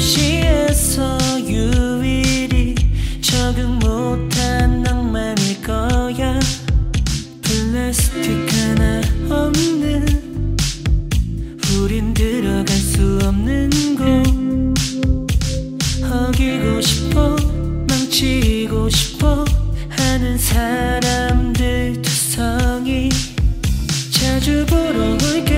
도시에서 유일히 적응 못한 낭만일 거야. 플라스틱 하나 없는 우린 들어갈 수 없는 곳. 어기고 싶어 망치고 싶어 하는 사람들 두성이 자주 보러 올게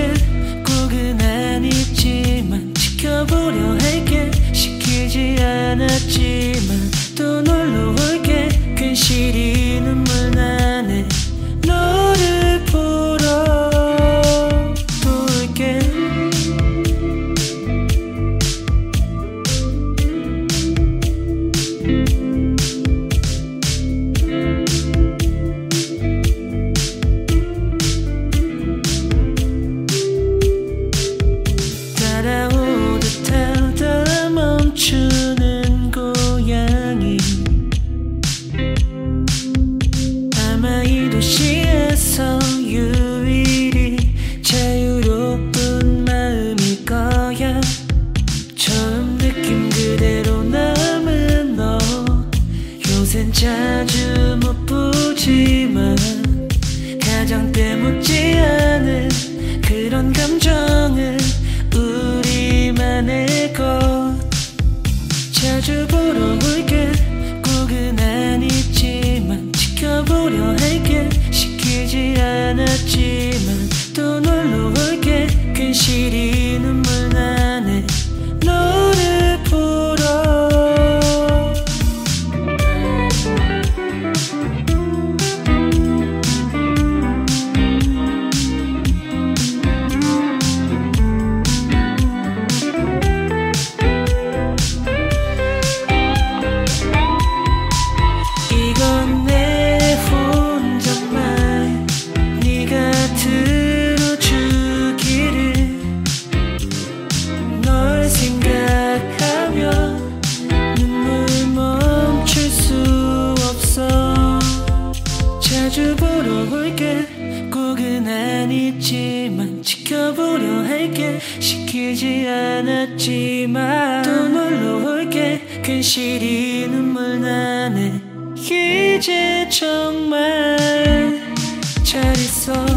도시에서 자주 보러 올게. 꼭은 아니지만 지켜보려 할게. 시키지 않았지만 또 놀러 올게. 괜시리 눈물 나네. 이제 정말 잘 있어